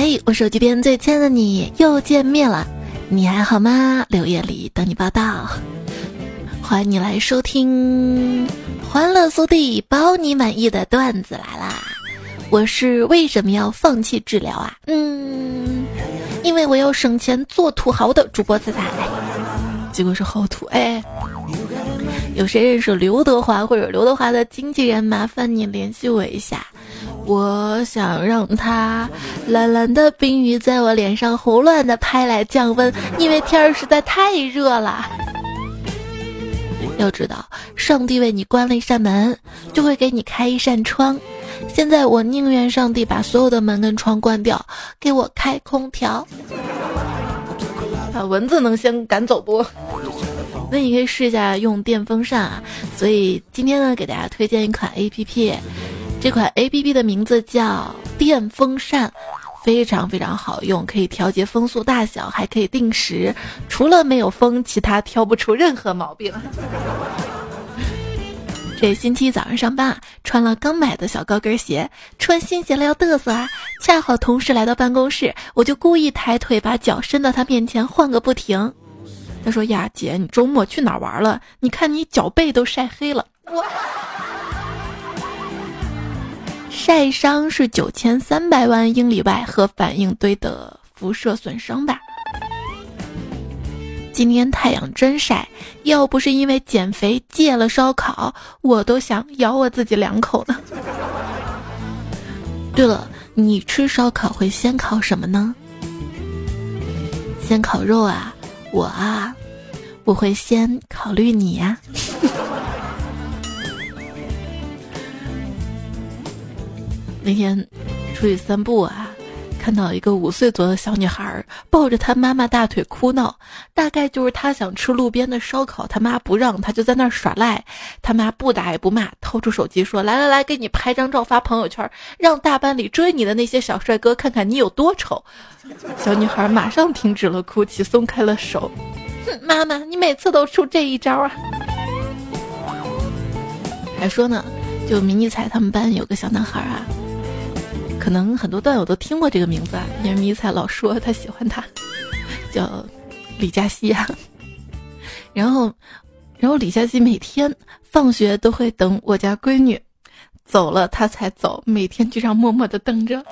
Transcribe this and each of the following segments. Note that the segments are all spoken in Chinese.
嘿，我手机边最亲爱的你又见面了，你还好吗？六月里等你报道，欢迎你来收听《欢乐速递》，包你满意的段子来啦！我是为什么要放弃治疗啊？嗯，因为我要省钱做土豪的主播彩彩，结果是好土哎。有谁认识刘德华或者刘德华的经纪人？麻烦你联系我一下。我想让它蓝蓝的冰雨在我脸上胡乱的拍来降温，因为天儿实在太热了。要知道，上帝为你关了一扇门，就会给你开一扇窗。现在我宁愿上帝把所有的门跟窗关掉，给我开空调。啊，蚊子能先赶走不？那你可以试一下用电风扇啊，所以今天呢，给大家推荐一款 A P P，这款 A P P 的名字叫电风扇，非常非常好用，可以调节风速大小，还可以定时，除了没有风，其他挑不出任何毛病。这星期一早上上班，穿了刚买的小高跟鞋，穿新鞋了要嘚瑟啊，恰好同事来到办公室，我就故意抬腿把脚伸到他面前晃个不停。他说：“呀，姐，你周末去哪儿玩了？你看你脚背都晒黑了。我晒伤是九千三百万英里外核反应堆的辐射损伤吧？今天太阳真晒，要不是因为减肥戒了烧烤，我都想咬我自己两口呢。对了，你吃烧烤会先烤什么呢？先烤肉啊？”我啊，我会先考虑你呀。那天出去散步啊，看到一个五岁左右的小女孩抱着她妈妈大腿哭闹，大概就是她想吃路边的烧烤，她妈不让，她就在那儿耍赖，她妈不打也不骂，掏出手机说：“来来来，给你拍张照发朋友圈，让大班里追你的那些小帅哥看看你有多丑。”小女孩马上停止了哭泣，松开了手。哼，妈妈，你每次都出这一招啊！还说呢，就迷你彩他们班有个小男孩啊，可能很多段友都听过这个名字啊，因为迷彩老说他喜欢他，叫李佳熙啊。然后，然后李佳熙每天放学都会等我家闺女走了他才走，每天就这样默默的等着。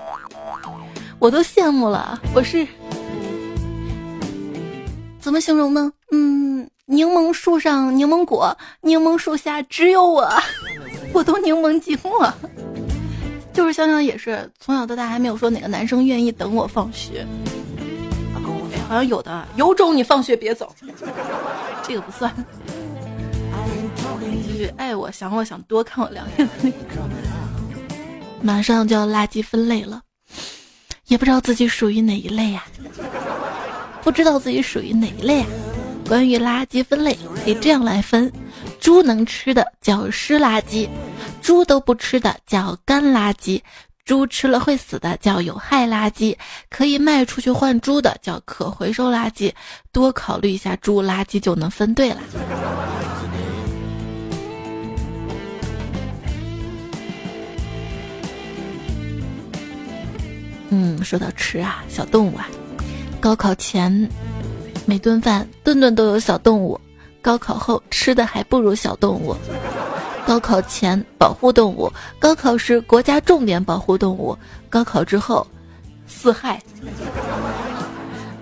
我都羡慕了，我是怎么形容呢？嗯，柠檬树上柠檬果，柠檬树下只有我，我都柠檬寂寞。就是香香也是从小到大还没有说哪个男生愿意等我放学，好像有的有种你放学别走，这个不算。就是爱我想我想多看我两眼的那个，马上就要垃圾分类了。也不知道自己属于哪一类呀？不知道自己属于哪一类啊？关于垃圾分类，可以这样来分：猪能吃的叫湿垃圾，猪都不吃的叫干垃圾，猪吃了会死的叫有害垃圾，可以卖出去换猪的叫可回收垃圾。多考虑一下，猪垃圾就能分对了。嗯，说到吃啊，小动物啊，高考前每顿饭顿顿都有小动物，高考后吃的还不如小动物。高考前保护动物，高考时国家重点保护动物，高考之后四害，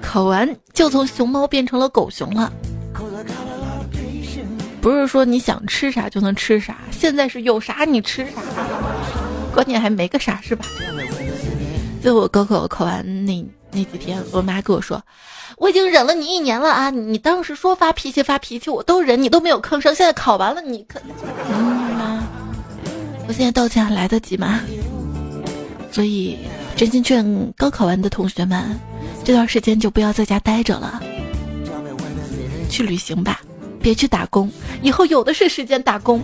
考完就从熊猫变成了狗熊了。不是说你想吃啥就能吃啥，现在是有啥你吃啥，关键还没个啥是吧？就我高考考完那那几天，我妈跟我说，我已经忍了你一年了啊！你当时说发脾气发脾气，我都忍，你都没有吭声。现在考完了，你可，我现在道歉还来得及吗？所以真心劝高考完的同学们，这段时间就不要在家待着了，去旅行吧，别去打工，以后有的是时间打工，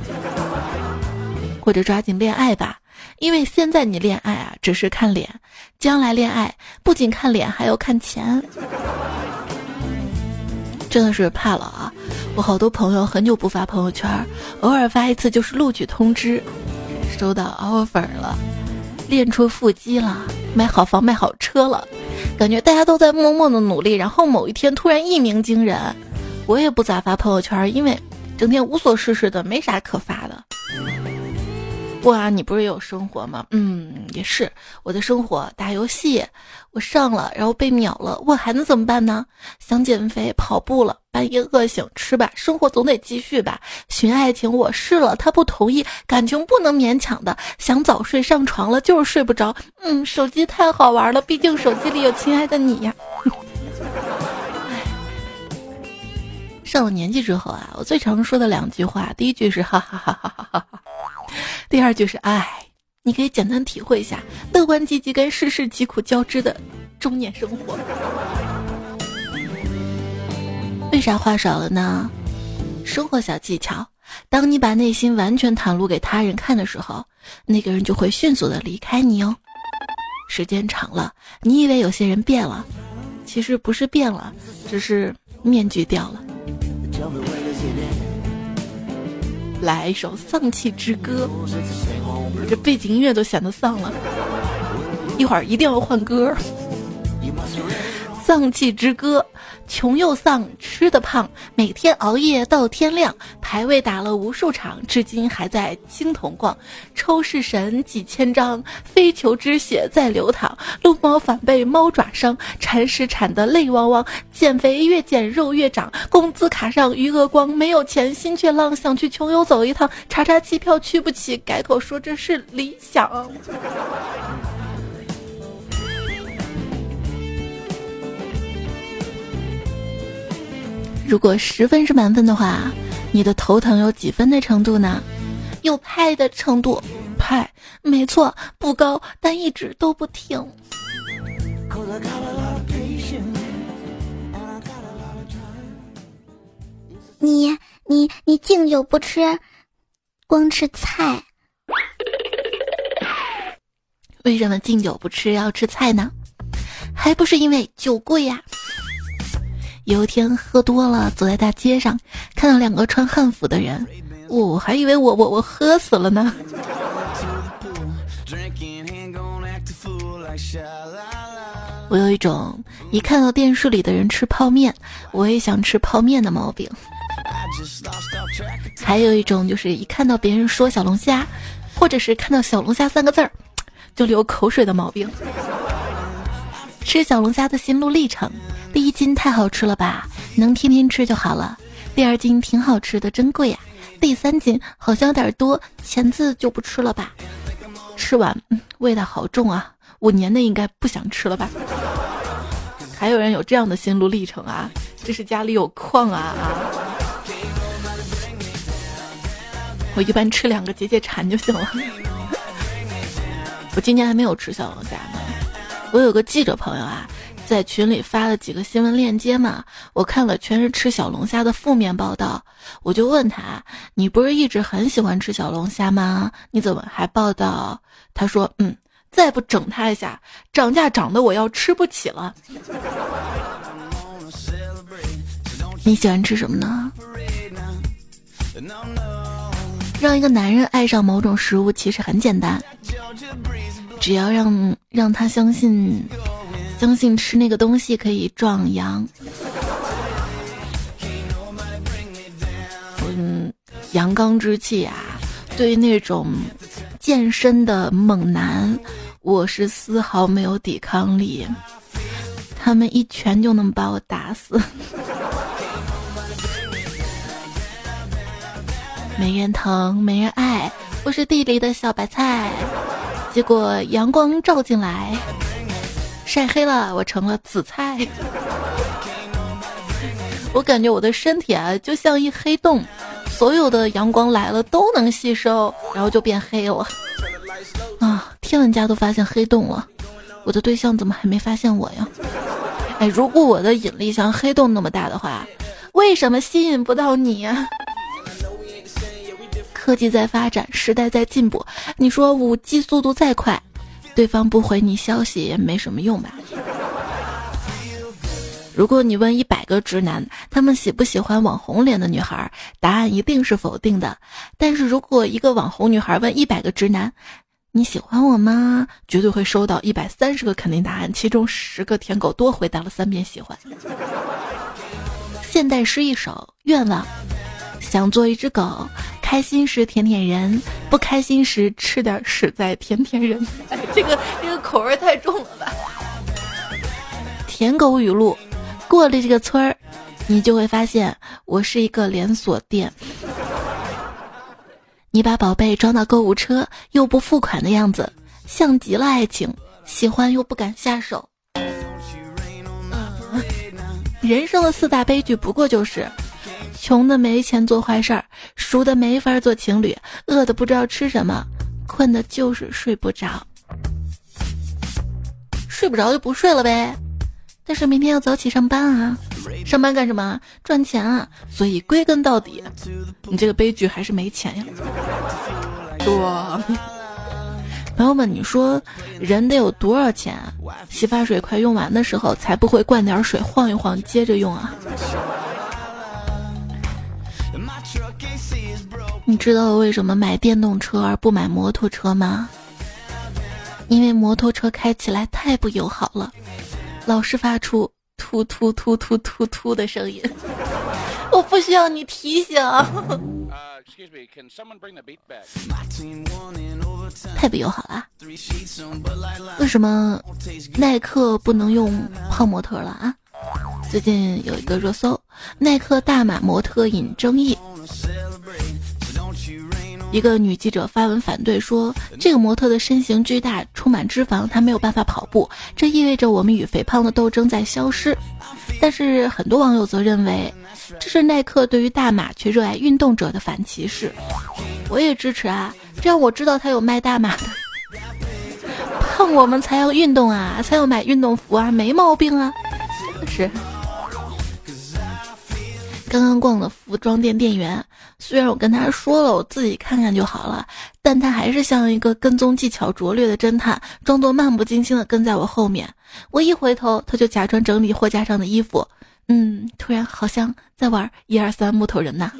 或者抓紧恋爱吧。因为现在你恋爱啊，只是看脸；将来恋爱不仅看脸，还要看钱。真的是怕了啊！我好多朋友很久不发朋友圈，偶尔发一次就是录取通知，收到 offer 了。练出腹肌了，买好房买好车了，感觉大家都在默默的努力，然后某一天突然一鸣惊人。我也不咋发朋友圈，因为整天无所事事的，没啥可发的。哇，你不是有生活吗？嗯，也是。我的生活打游戏，我上了，然后被秒了，我还能怎么办呢？想减肥，跑步了，半夜饿醒吃吧，生活总得继续吧。寻爱情，我试了，他不同意，感情不能勉强的。想早睡上床了，就是睡不着。嗯，手机太好玩了，毕竟手机里有亲爱的你呀。上了年纪之后啊，我最常说的两句话，第一句是哈哈哈哈哈哈哈。第二就是爱，你可以简单体会一下乐观积极跟世事疾苦交织的中年生活。为啥话少了呢？生活小技巧：当你把内心完全袒露给他人看的时候，那个人就会迅速的离开你哦。时间长了，你以为有些人变了，其实不是变了，只是面具掉了。来一首丧气之歌，这背景音乐都显得丧了，一会儿一定要换歌。丧气之歌，穷又丧，吃的胖，每天熬夜到天亮，排位打了无数场，至今还在青铜逛。抽式神几千张，非球之血在流淌，撸猫反被猫爪伤，铲屎铲得泪汪汪。减肥越减肉越长，工资卡上余额光，没有钱心却浪，想去穷游走一趟，查查机票去不起，改口说这是理想。如果十分是满分的话，你的头疼有几分的程度呢？有派的程度，派，没错，不高，但一直都不停。你你你敬酒不吃，光吃菜。为什么敬酒不吃要吃菜呢？还不是因为酒贵呀。有一天喝多了，走在大街上，看到两个穿汉服的人，我还以为我我我喝死了呢。我有一种一看到电视里的人吃泡面，我也想吃泡面的毛病。还有一种就是一看到别人说小龙虾，或者是看到小龙虾三个字儿，就流口水的毛病。吃小龙虾的心路历程。第一斤太好吃了吧，能天天吃就好了。第二斤挺好吃的，真贵呀。第三斤好像有点多，钳子就不吃了吧。吃完，味道好重啊。五年内应该不想吃了吧。还有人有这样的心路历程啊？这是家里有矿啊啊！我一般吃两个解解馋就行了。我今年还没有吃小龙虾呢。我有个记者朋友啊。在群里发了几个新闻链接嘛，我看了全是吃小龙虾的负面报道，我就问他：“你不是一直很喜欢吃小龙虾吗？你怎么还报道？”他说：“嗯，再不整他一下，涨价涨得我要吃不起了。”你喜欢吃什么呢？让一个男人爱上某种食物其实很简单，只要让让他相信。相信吃那个东西可以壮阳。嗯，阳刚之气啊，对于那种健身的猛男，我是丝毫没有抵抗力。他们一拳就能把我打死。没人疼，没人爱，我是地里的小白菜。结果阳光照进来。晒黑了，我成了紫菜。我感觉我的身体啊，就像一黑洞，所有的阳光来了都能吸收，然后就变黑了。啊，天文家都发现黑洞了，我的对象怎么还没发现我呀？哎，如果我的引力像黑洞那么大的话，为什么吸引不到你呀？科技在发展，时代在进步，你说五 G 速度再快？对方不回你消息也没什么用吧？如果你问一百个直男，他们喜不喜欢网红脸的女孩，答案一定是否定的。但是如果一个网红女孩问一百个直男，你喜欢我吗？绝对会收到一百三十个肯定答案，其中十个舔狗多回答了三遍喜欢。现代诗一首愿望：想做一只狗，开心时舔舔人，不开心时吃点屎再舔舔人。哎，这个这个口味太重了吧？舔狗语录：过了这个村儿，你就会发现我是一个连锁店。你把宝贝装到购物车，又不付款的样子，像极了爱情。喜欢又不敢下手。人生的四大悲剧，不过就是：穷的没钱做坏事儿，熟的没法做情侣，饿的不知道吃什么，困的就是睡不着。睡不着就不睡了呗。但是明天要早起上班啊，上班干什么？赚钱啊。所以归根到底，你这个悲剧还是没钱呀。多，朋友们，你说人得有多少钱？洗发水快用完的时候，才不会灌点水晃一晃接着用啊？你知道我为什么买电动车而不买摩托车吗？因为摩托车开起来太不友好了。老是发出突突突突突突的声音，我不需要你提醒。太不友好了。为什么耐克不能用胖模特了啊？最近有一个热搜，耐克大码模特引争议。一个女记者发文反对说：“这个模特的身形巨大，充满脂肪，她没有办法跑步，这意味着我们与肥胖的斗争在消失。”但是很多网友则认为，这是耐克对于大码却热爱运动者的反歧视。我也支持啊，这样我知道他有卖大码的。胖我们才要运动啊，才要买运动服啊，没毛病啊。是。刚刚逛了服装店店员，虽然我跟他说了我自己看看就好了，但他还是像一个跟踪技巧拙劣的侦探，装作漫不经心的跟在我后面。我一回头，他就假装整理货架上的衣服，嗯，突然好像在玩一二三木头人呐。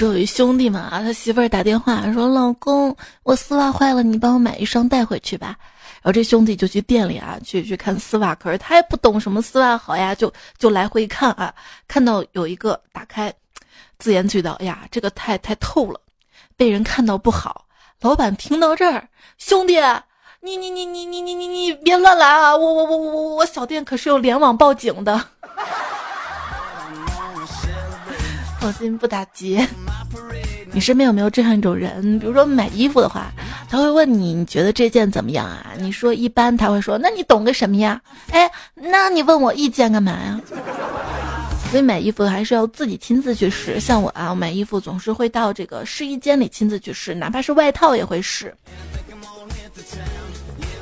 有一兄弟嘛，他媳妇儿打电话说：“老公，我丝袜坏了，你帮我买一双带回去吧。”然后这兄弟就去店里啊，去去看丝袜，可是他也不懂什么丝袜好呀，就就来回看啊，看到有一个打开，自言自语道：“哎呀，这个太太透了，被人看到不好。”老板听到这儿，兄弟，你你你你你你你你别乱来啊！我我我我我小店可是有联网报警的。放心不打劫。你身边有没有这样一种人？比如说买衣服的话，他会问你，你觉得这件怎么样啊？你说一般，他会说，那你懂个什么呀？哎，那你问我意见干嘛呀？所以买衣服还是要自己亲自去试。像我啊，我买衣服总是会到这个试衣间里亲自去试，哪怕是外套也会试。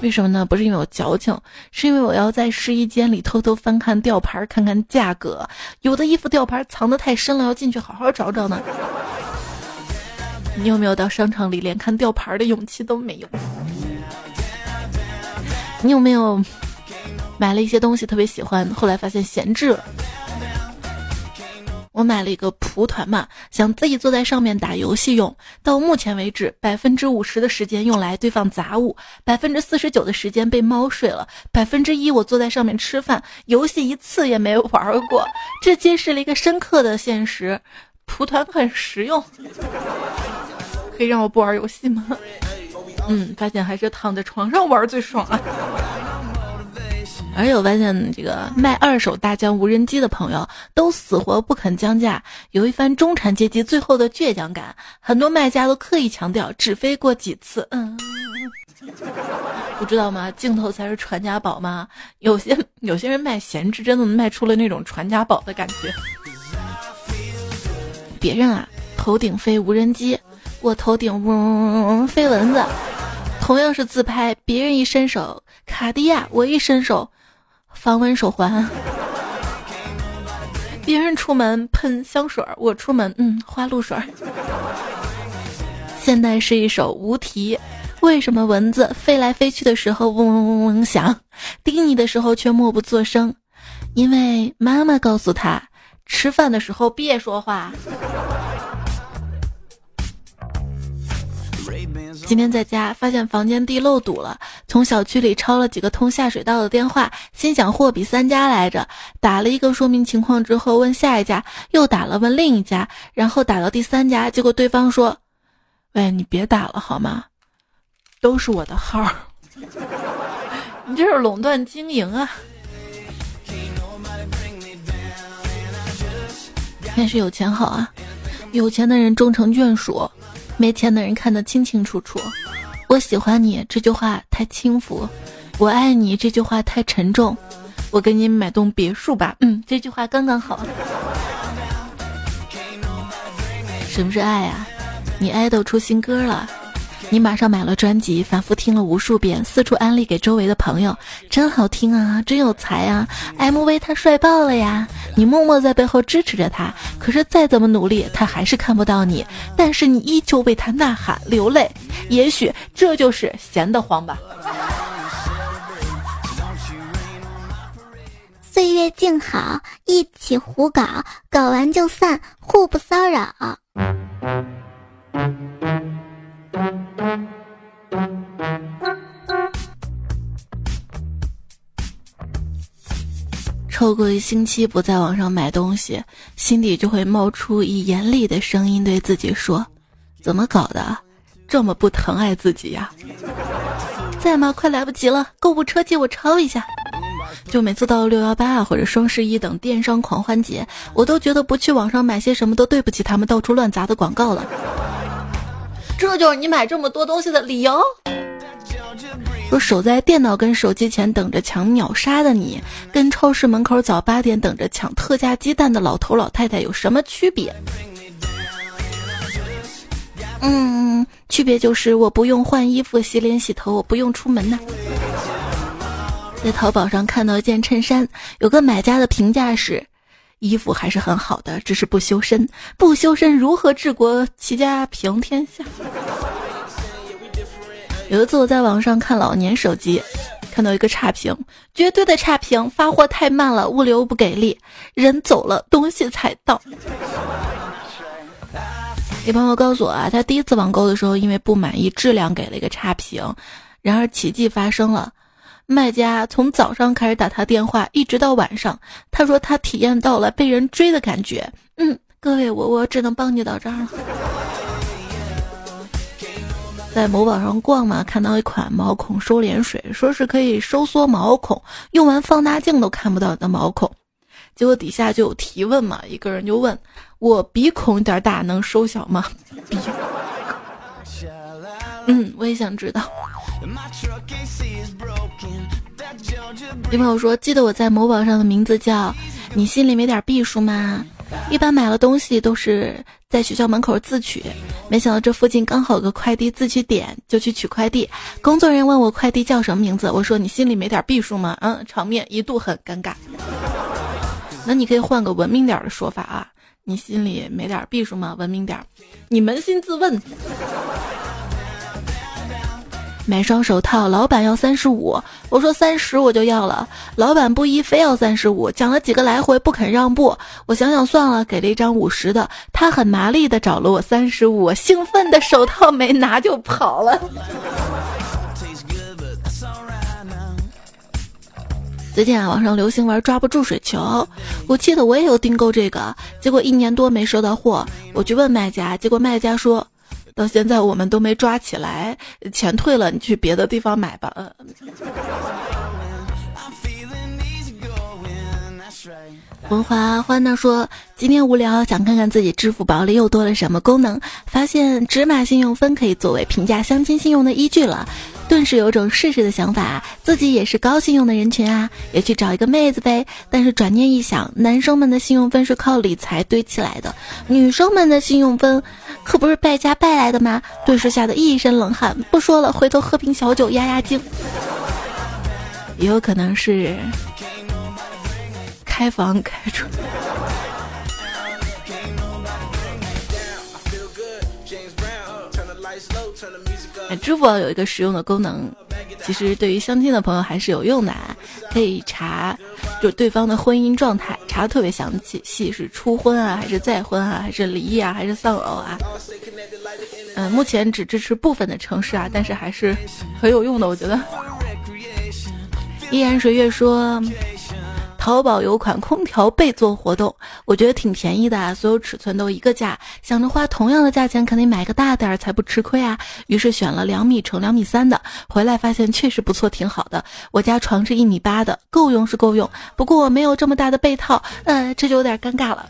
为什么呢？不是因为我矫情，是因为我要在试衣间里偷偷翻看吊牌，看看价格。有的衣服吊牌藏得太深了，要进去好好找找呢。你有没有到商场里连看吊牌的勇气都没有？你有没有买了一些东西特别喜欢，后来发现闲置了？我买了一个蒲团嘛，想自己坐在上面打游戏用。到目前为止，百分之五十的时间用来堆放杂物，百分之四十九的时间被猫睡了，百分之一我坐在上面吃饭，游戏一次也没玩过。这揭示了一个深刻的现实：蒲团很实用。可以让我不玩游戏吗？嗯，发现还是躺在床上玩最爽啊。而且我发现，这个卖二手大疆无人机的朋友都死活不肯降价，有一番中产阶级最后的倔强感。很多卖家都刻意强调只飞过几次，嗯，不知道吗？镜头才是传家宝吗？有些有些人卖闲置，真的卖出了那种传家宝的感觉。别人啊，头顶飞无人机，我头顶嗡嗡嗡嗡飞蚊子。同样是自拍，别人一伸手卡地亚，我一伸手。防蚊手环，别人出门喷香水，我出门嗯花露水。现在是一首无题，为什么蚊子飞来飞去的时候嗡嗡嗡嗡响，叮你的时候却默不作声？因为妈妈告诉他，吃饭的时候别说话。今天在家发现房间地漏堵了，从小区里抄了几个通下水道的电话，心想货比三家来着，打了一个说明情况之后问下一家，又打了问另一家，然后打到第三家，结果对方说：“喂，你别打了好吗？都是我的号，你这是垄断经营啊！”但是有钱好啊，有钱的人终成眷属。没钱的人看得清清楚楚，我喜欢你这句话太轻浮，我爱你这句话太沉重，我给你买栋别墅吧，嗯，这句话刚刚好。什么是爱啊？你爱豆出新歌了。你马上买了专辑，反复听了无数遍，四处安利给周围的朋友，真好听啊，真有才啊！MV 他帅爆了呀！你默默在背后支持着他，可是再怎么努力，他还是看不到你，但是你依旧为他呐喊流泪。也许这就是闲得慌吧。岁月静好，一起胡搞，搞完就散，互不骚扰。超过一星期不在网上买东西，心底就会冒出以严厉的声音对自己说：“怎么搞的，这么不疼爱自己呀？”在吗？快来不及了，购物车借我抄一下。就每次到六幺八啊或者双十一等电商狂欢节，我都觉得不去网上买些什么都对不起他们到处乱砸的广告了。这就是你买这么多东西的理由。说守在电脑跟手机前等着抢秒杀的你，跟超市门口早八点等着抢特价鸡蛋的老头老太太有什么区别？嗯，区别就是我不用换衣服、洗脸、洗头，我不用出门呢。在淘宝上看到一件衬衫，有个买家的评价是：衣服还是很好的，只是不修身，不修身如何治国齐家平天下？有一次我在网上看老年手机，看到一个差评，绝对的差评，发货太慢了，物流不给力，人走了东西才到。一朋友告诉我啊，他第一次网购的时候因为不满意质量给了一个差评，然而奇迹发生了，卖家从早上开始打他电话，一直到晚上，他说他体验到了被人追的感觉。嗯，各位我我只能帮你到这儿了。在某宝上逛嘛，看到一款毛孔收敛水，说是可以收缩毛孔，用完放大镜都看不到你的毛孔。结果底下就有提问嘛，一个人就问我鼻孔有点大，能收小吗？鼻，嗯，我也想知道。有朋友说，记得我在某宝上的名字叫“你心里没点避数吗？”一般买了东西都是在学校门口自取，没想到这附近刚好有个快递自取点，就去取快递。工作人员问我快递叫什么名字，我说你心里没点避数吗？嗯，场面一度很尴尬。那你可以换个文明点的说法啊，你心里没点避数吗？文明点，你扪心自问。买双手套，老板要三十五，我说三十我就要了，老板不依，非要三十五，讲了几个来回不肯让步，我想想算了，给了一张五十的，他很麻利的找了我三十五，兴奋的手套没拿就跑了。最近啊，网上流行玩抓不住水球，我记得我也有订购这个，结果一年多没收到货，我去问卖家，结果卖家说。到现在我们都没抓起来，钱退了，你去别的地方买吧。嗯。文华欢呢说，今天无聊，想看看自己支付宝里又多了什么功能，发现芝麻信用分可以作为评价相亲信用的依据了，顿时有种试试的想法，自己也是高信用的人群啊，也去找一个妹子呗。但是转念一想，男生们的信用分是靠理财堆起来的，女生们的信用分。可不是败家败来的吗？顿时吓得一身冷汗。不说了，回头喝瓶小酒压压惊。也有可能是开房开出。支付宝有一个实用的功能，其实对于相亲的朋友还是有用的啊，可以查就对方的婚姻状态查的特别详细，是初婚啊，还是再婚啊，还是离异啊，还是丧偶啊？嗯，目前只支持部分的城市啊，但是还是很有用的，我觉得。依然水月说。淘宝有款空调被做活动，我觉得挺便宜的，所有尺寸都一个价，想着花同样的价钱肯定买个大点儿才不吃亏啊。于是选了两米乘两米三的，回来发现确实不错，挺好的。我家床是一米八的，够用是够用，不过我没有这么大的被套，呃，这就有点尴尬了。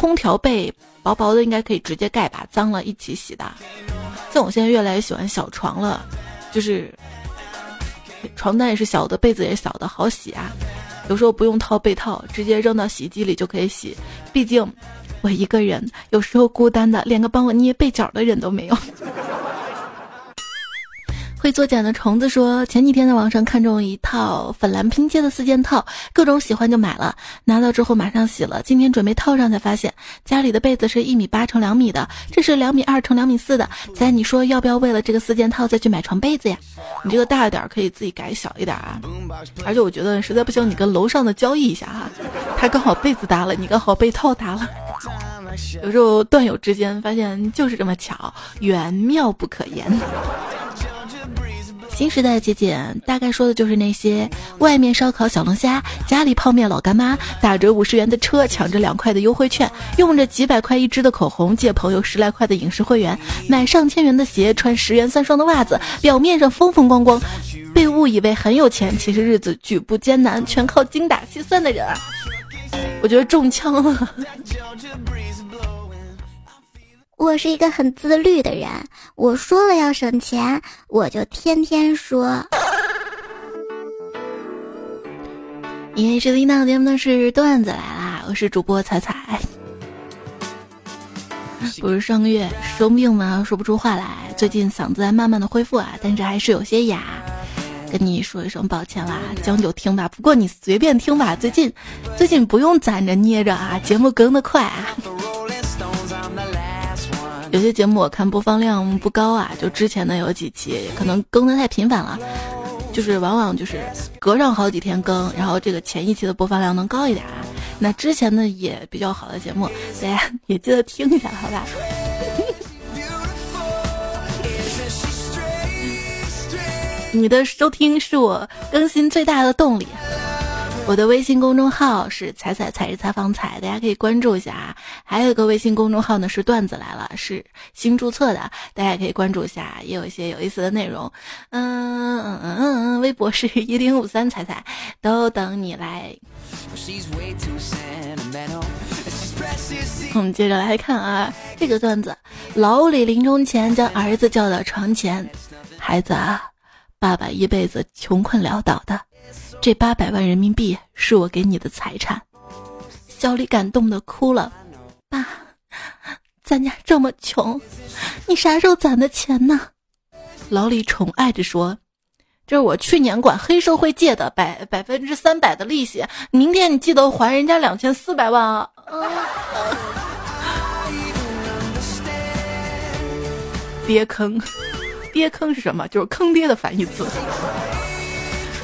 空调被薄薄的，应该可以直接盖吧，脏了一起洗的。像我现在越来越喜欢小床了，就是。床单也是小的，被子也是小的，好洗啊。有时候不用套被套，直接扔到洗衣机里就可以洗。毕竟我一个人，有时候孤单的，连个帮我捏被角的人都没有。会做茧的虫子说，前几天在网上看中一套粉蓝拼接的四件套，各种喜欢就买了。拿到之后马上洗了，今天准备套上才发现家里的被子是一米八乘两米的，这是两米二乘两米四的。猜你说要不要为了这个四件套再去买床被子呀？你这个大一点可以自己改小一点啊。而且我觉得实在不行，你跟楼上的交易一下哈，他刚好被子搭了，你刚好被套搭了。有时候段友之间发现就是这么巧，缘妙不可言。新时代的节俭，大概说的就是那些外面烧烤小龙虾，家里泡面老干妈，打折五十元的车，抢着两块的优惠券，用着几百块一支的口红，借朋友十来块的影视会员，买上千元的鞋，穿十元三双的袜子，表面上风风光光，被误以为很有钱，其实日子举步艰难，全靠精打细算的人，我觉得中枪了。我是一个很自律的人，我说了要省钱，我就天天说。因为收听到节目的是段子来啦，我是主播彩彩。不是上个月生病吗？说不出话来，最近嗓子在慢慢的恢复啊，但是还是有些哑，跟你说一声抱歉啦，将就听吧。不过你随便听吧，最近最近不用攒着捏着啊，节目更的快啊。有些节目我看播放量不高啊，就之前的有几期可能更的太频繁了，就是往往就是隔上好几天更，然后这个前一期的播放量能高一点啊。那之前的也比较好的节目，大家也记得听一下，好吧？你的收听是我更新最大的动力。我的微信公众号是“彩彩彩是采访彩”，大家可以关注一下啊。还有一个微信公众号呢是“段子来了”，是新注册的，大家可以关注一下，也有一些有意思的内容。嗯嗯嗯嗯，微博是一零五三彩彩，都等你来。我们接着来看啊，这个段子：老李临终前将儿子叫到床前，孩子啊，爸爸一辈子穷困潦倒的。这八百万人民币是我给你的财产，小李感动的哭了。爸，咱家这么穷，你啥时候攒的钱呢？老李宠爱着说：“这是我去年管黑社会借的百百分之三百的利息，明天你记得还人家两千四百万啊！” 爹坑，爹坑是什么？就是坑爹的反义词。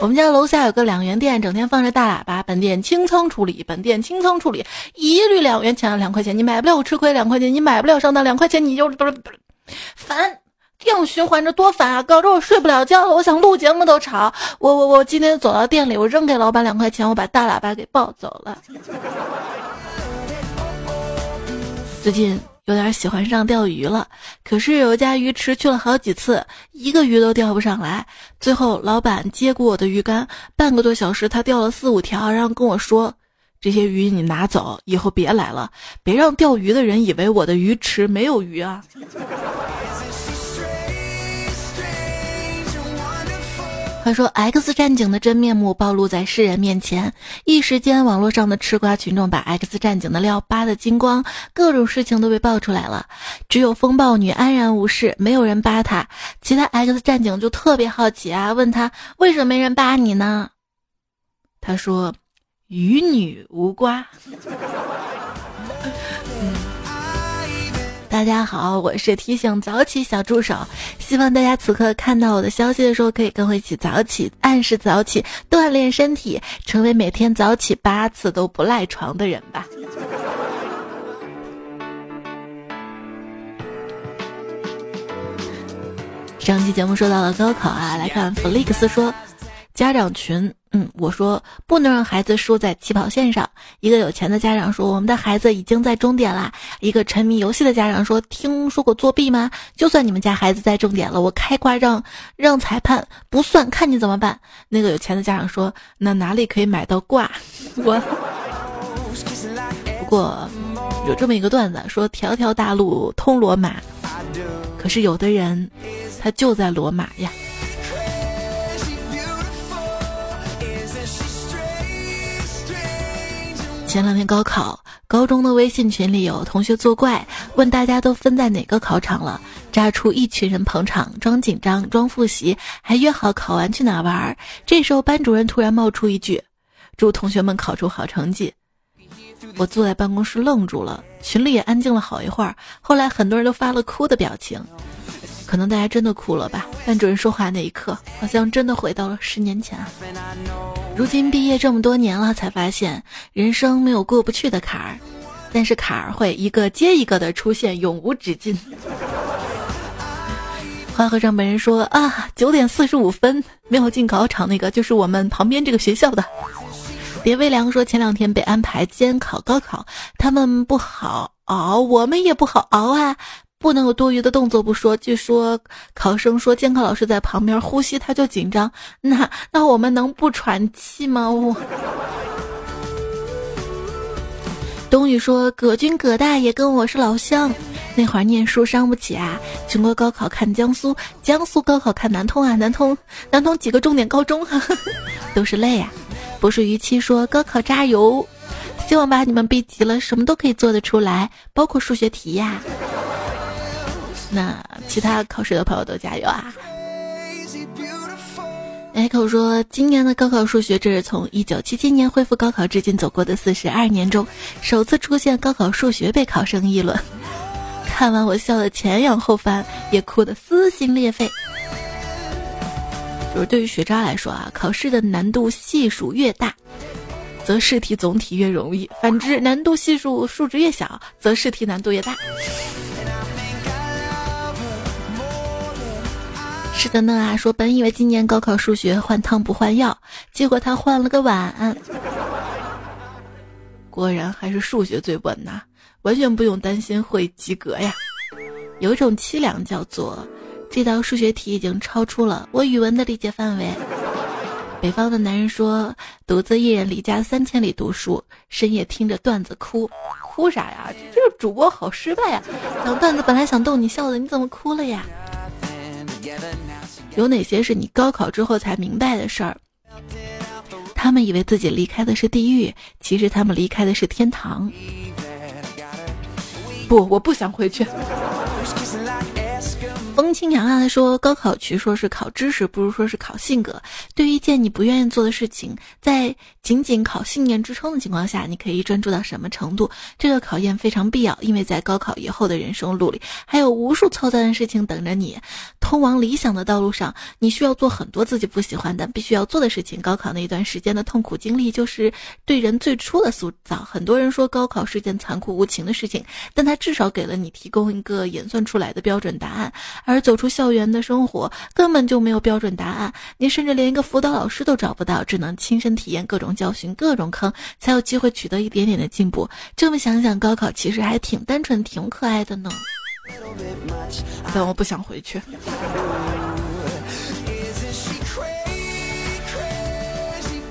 我们家楼下有个两元店，整天放着大喇叭。本店清仓处理，本店清仓处理，一律两元钱两块钱，你买不了我吃亏两块钱，你买不了上当两块钱，你就不是烦，这样循环着多烦啊！搞得我睡不了觉了，我想录节目都吵。我我我今天走到店里，我扔给老板两块钱，我把大喇叭给抱走了。最近。有点喜欢上钓鱼了，可是有一家鱼池去了好几次，一个鱼都钓不上来。最后老板接过我的鱼竿，半个多小时他钓了四五条，然后跟我说：“这些鱼你拿走，以后别来了，别让钓鱼的人以为我的鱼池没有鱼啊。”他说：“X 战警的真面目暴露在世人面前，一时间，网络上的吃瓜群众把 X 战警的料扒得精光，各种事情都被爆出来了。只有风暴女安然无事，没有人扒她。其他 X 战警就特别好奇啊，问他为什么没人扒你呢？他说：与女无瓜。”大家好，我是提醒早起小助手，希望大家此刻看到我的消息的时候，可以跟我一起早起，按时早起，锻炼身体，成为每天早起八次都不赖床的人吧。上期节目说到了高考啊，来看弗利克斯说，家长群，嗯，我说不能让孩子输在起跑线上。一个有钱的家长说，我们的孩子已经在终点啦。一个沉迷游戏的家长说，听说过作弊吗？就算你们家孩子在终点了，我开挂让让裁判不算，看你怎么办。那个有钱的家长说，那哪里可以买到挂？我不过有这么一个段子，说条条大路通罗马，可是有的人。他就在罗马呀。前两天高考，高中的微信群里有同学作怪，问大家都分在哪个考场了，炸出一群人捧场，装紧张，装复习，还约好考完去哪玩。这时候班主任突然冒出一句：“祝同学们考出好成绩。”我坐在办公室愣住了，群里也安静了好一会儿。后来很多人都发了哭的表情。可能大家真的哭了吧？班主任说话那一刻，好像真的回到了十年前啊。如今毕业这么多年了，才发现人生没有过不去的坎儿，但是坎儿会一个接一个的出现，永无止境。花和尚本人说啊，九点四十五分没有进考场，那个就是我们旁边这个学校的。别微凉说前两天被安排监考高考，他们不好熬，我们也不好熬啊。不能有多余的动作不说。据说考生说监考老师在旁边呼吸他就紧张，那那我们能不喘气吗？我。冬雨说葛军葛大爷跟我是老乡，那会儿念书伤不起啊。全国高考看江苏，江苏高考看南通啊，南通南通几个重点高中 都是泪啊。不是逾期说高考加油，希望把你们逼急了，什么都可以做得出来，包括数学题呀。那其他考试的朋友都加油啊！Echo 说，今年的高考数学，这是从一九七七年恢复高考至今走过的四十二年中，首次出现高考数学被考生议论。看完我笑得前仰后翻，也哭得撕心裂肺。就是对于学渣来说啊，考试的难度系数越大，则试题总体越容易；反之，难度系数数值越小，则试题难度越大。是的呢啊，说本以为今年高考数学换汤不换药，结果他换了个碗。果然还是数学最稳呐，完全不用担心会及格呀。有一种凄凉叫做，这道数学题已经超出了我语文的理解范围。北方的男人说，独自一人离家三千里读书，深夜听着段子哭，哭啥呀？这个主播好失败呀！讲段子本来想逗你笑的，你怎么哭了呀？有哪些是你高考之后才明白的事儿？他们以为自己离开的是地狱，其实他们离开的是天堂。不，我不想回去。风轻扬啊，他说高考取说是考知识，不如说是考性格。对于一件你不愿意做的事情，在仅仅考信念支撑的情况下，你可以专注到什么程度？这个考验非常必要，因为在高考以后的人生路里，还有无数操蛋的事情等着你。通往理想的道路上，你需要做很多自己不喜欢但必须要做的事情。高考那一段时间的痛苦经历，就是对人最初的塑造。很多人说高考是件残酷无情的事情，但它至少给了你提供一个演算出来的标准答案。而走出校园的生活根本就没有标准答案，你甚至连一个辅导老师都找不到，只能亲身体验各种教训、各种坑，才有机会取得一点点的进步。这么想想，高考其实还挺单纯、挺可爱的呢。但我不想回去。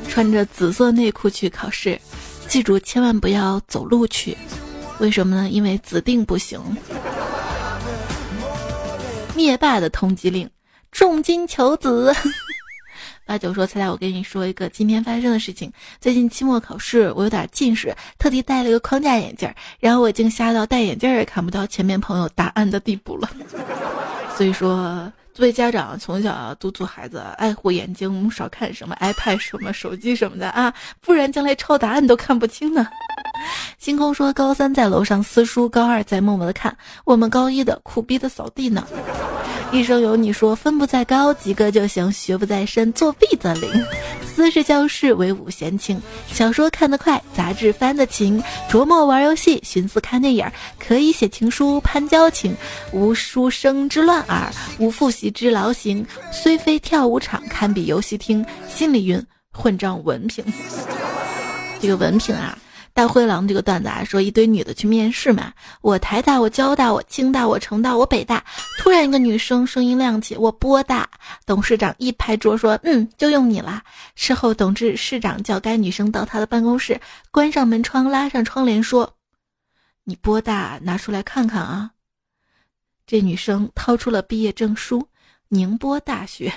穿着紫色内裤去考试，记住千万不要走路去。为什么呢？因为指定不行。灭霸的通缉令，重金求子。八九说：“猜猜我跟你说一个今天发生的事情。最近期末考试，我有点近视，特地戴了个框架眼镜，然后我已经瞎到戴眼镜也看不到前面朋友答案的地步了。所以说，作为家长，从小督促孩子爱护眼睛，少看什么 iPad、什么手机什么的啊，不然将来抄答案都看不清呢。”星空说高三在楼上撕书，高二在默默的看，我们高一的苦逼的扫地呢。一生有你说分不在高，及格就行；学不在深，作弊则灵。私事教室，为吾闲情。小说看得快，杂志翻得勤。琢磨玩游戏，寻思看电影，可以写情书攀交情。无书生之乱耳，无复习之劳形。虽非跳舞场，堪比游戏厅。心里云：混账文凭。这个文凭啊。大灰狼这个段子啊，说一堆女的去面试嘛，我台大，我交大，我清大，我成大，我北大。突然一个女生声音亮起，我波大。董事长一拍桌说：“嗯，就用你啦。”事后，董事市长叫该女生到他的办公室，关上门窗，拉上窗帘，说：“你波大，拿出来看看啊。”这女生掏出了毕业证书，宁波大学。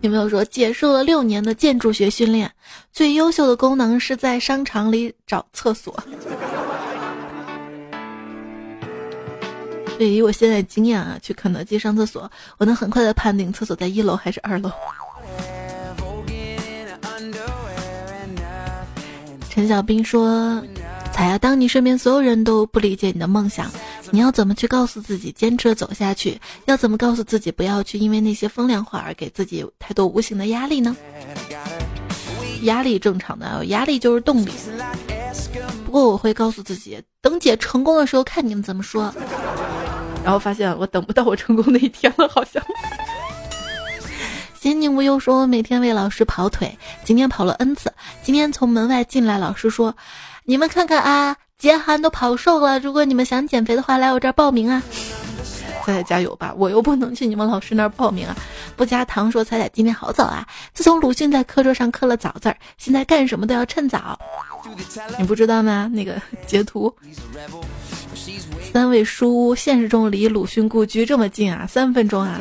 有没有说结束了六年的建筑学训练，最优秀的功能是在商场里找厕所？对于我现在经验啊，去肯德基上厕所，我能很快的判定厕所在一楼还是二楼。陈小兵说。彩呀，当你身边所有人都不理解你的梦想，你要怎么去告诉自己坚持走下去？要怎么告诉自己不要去因为那些风凉话而给自己太多无形的压力呢？压力正常的，压力就是动力。不过我会告诉自己，等姐成功的时候看你们怎么说。然后发现我等不到我成功那一天了，好像。心宁无忧说，每天为老师跑腿，今天跑了 n 次。今天从门外进来，老师说。你们看看啊，杰涵都跑瘦了。如果你们想减肥的话，来我这儿报名啊！彩彩加油吧，我又不能去你们老师那儿报名啊。不加糖说彩彩今天好早啊。自从鲁迅在课桌上刻了早字儿，现在干什么都要趁早。你不知道吗？那个截图，三味书屋现实中离鲁迅故居这么近啊，三分钟啊，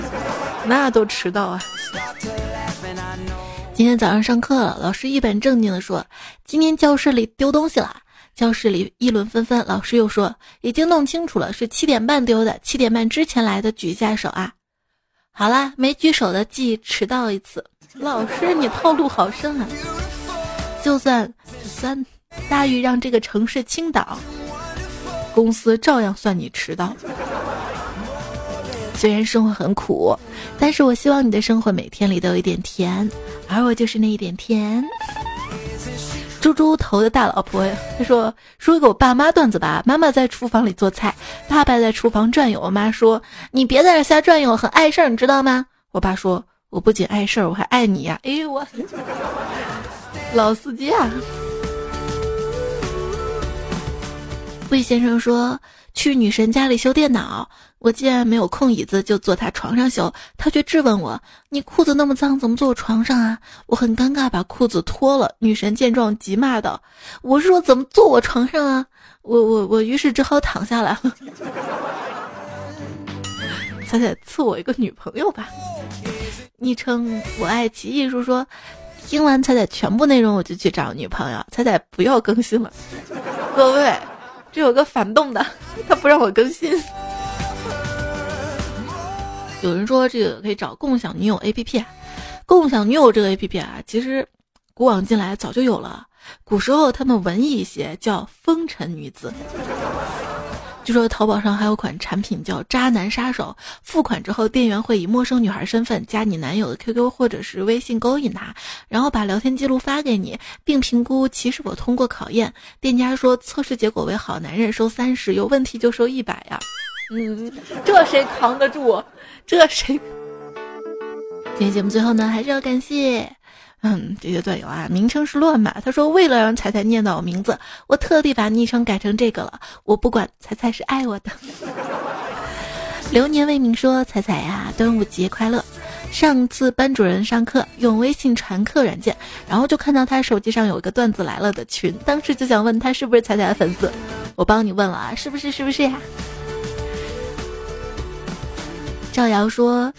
那都迟到啊。今天早上上课，老师一本正经地说：“今天教室里丢东西了。”教室里议论纷纷。老师又说：“已经弄清楚了，是七点半丢的。七点半之前来的举一下手啊！”好啦，没举手的记迟到一次。老师，你套路好深啊！就算三大雨让这个城市倾倒，公司照样算你迟到。虽然生活很苦，但是我希望你的生活每天里都有一点甜，而我就是那一点甜。猪猪头的大老婆，他说说给我爸妈段子吧。妈妈在厨房里做菜，爸爸在厨房转悠。我妈说你别在这瞎转悠，很碍事儿，你知道吗？我爸说我不仅碍事儿，我还爱你呀。哎我，老司机啊！魏先生说去女神家里修电脑。我既然没有空椅子，就坐他床上修。他却质问我：“你裤子那么脏，怎么坐我床上啊？”我很尴尬，把裤子脱了。女神见状，急骂道：“我是说怎么坐我床上啊？”我我我于是只好躺下来了。彩彩赐我一个女朋友吧。昵称我爱奇艺叔说，听完彩彩全部内容，我就去找女朋友。彩彩不要更新了，各位，这有个反动的，他不让我更新。有人说这个可以找共享女友 A P P，共享女友这个 A P P 啊，其实古往今来早就有了。古时候他们文艺一些，叫风尘女子。据说淘宝上还有款产品叫渣男杀手，付款之后，店员会以陌生女孩身份加你男友的 Q Q 或者是微信勾引他，然后把聊天记录发给你，并评估其是否通过考验。店家说测试结果为好男人收三十，有问题就收一百呀。嗯，这谁扛得住？这谁？今天节目最后呢，还是要感谢，嗯，这些段友啊，名称是乱码。他说，为了让彩彩念到我名字，我特地把昵称改成这个了。我不管，彩彩是爱我的。流年未明说，彩彩呀，端午节快乐。上次班主任上课用微信传课软件，然后就看到他手机上有一个段子来了的群，当时就想问他是不是彩彩的粉丝。我帮你问了啊，是不是？是不是呀？赵瑶说：“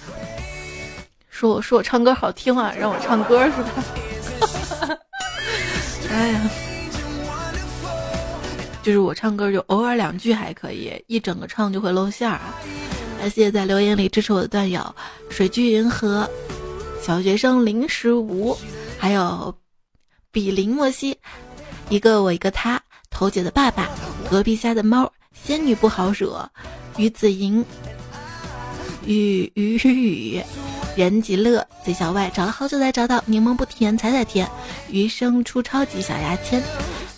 说我说我唱歌好听啊，让我唱歌是吧？哎呀，就是我唱歌就偶尔两句还可以，一整个唱就会露馅儿啊！谢谢在留言里支持我的段友：水居银河、小学生零时无，还有比邻莫西，一个我一个他，头姐的爸爸，隔壁家的猫，仙女不好惹，于子莹，雨雨雨，人极乐，最小外找了好久才找到，柠檬不甜，彩彩甜，余生出超级小牙签，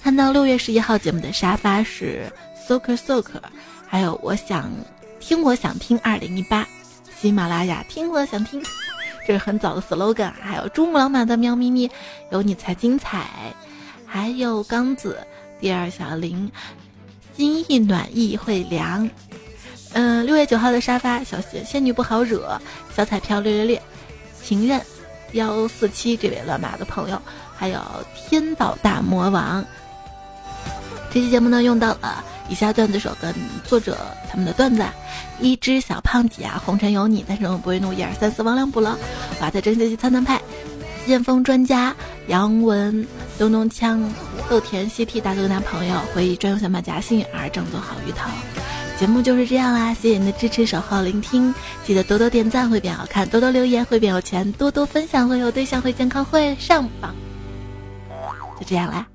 看到六月十一号节目的沙发是 soker soker，还有我想听我想听二零一八，喜马拉雅听我想听。这是很早的 slogan，还有珠穆朗玛的喵咪咪，有你才精彩，还有刚子，第二小林，心意暖意会凉，嗯，六月九号的沙发，小仙仙女不好惹，小彩票略略略，情人幺四七这位乱码的朋友，还有天道大魔王。这期节目呢，用到了以下段子手跟作者他们的段子：一只小胖姐啊，红尘有你，但是我不会怒，一二三四，王良补了。哇，在真学习参谈派，剑锋专家杨文，东东枪，豆田 CT 大哥男朋友，回忆专用小马甲，幸运儿，正宗好鱼头。节目就是这样啦，谢谢你的支持、守候、聆听，记得多多点赞会变好看，多多留言会变有钱，多多分享会有对象，会健康，会上榜。就这样啦。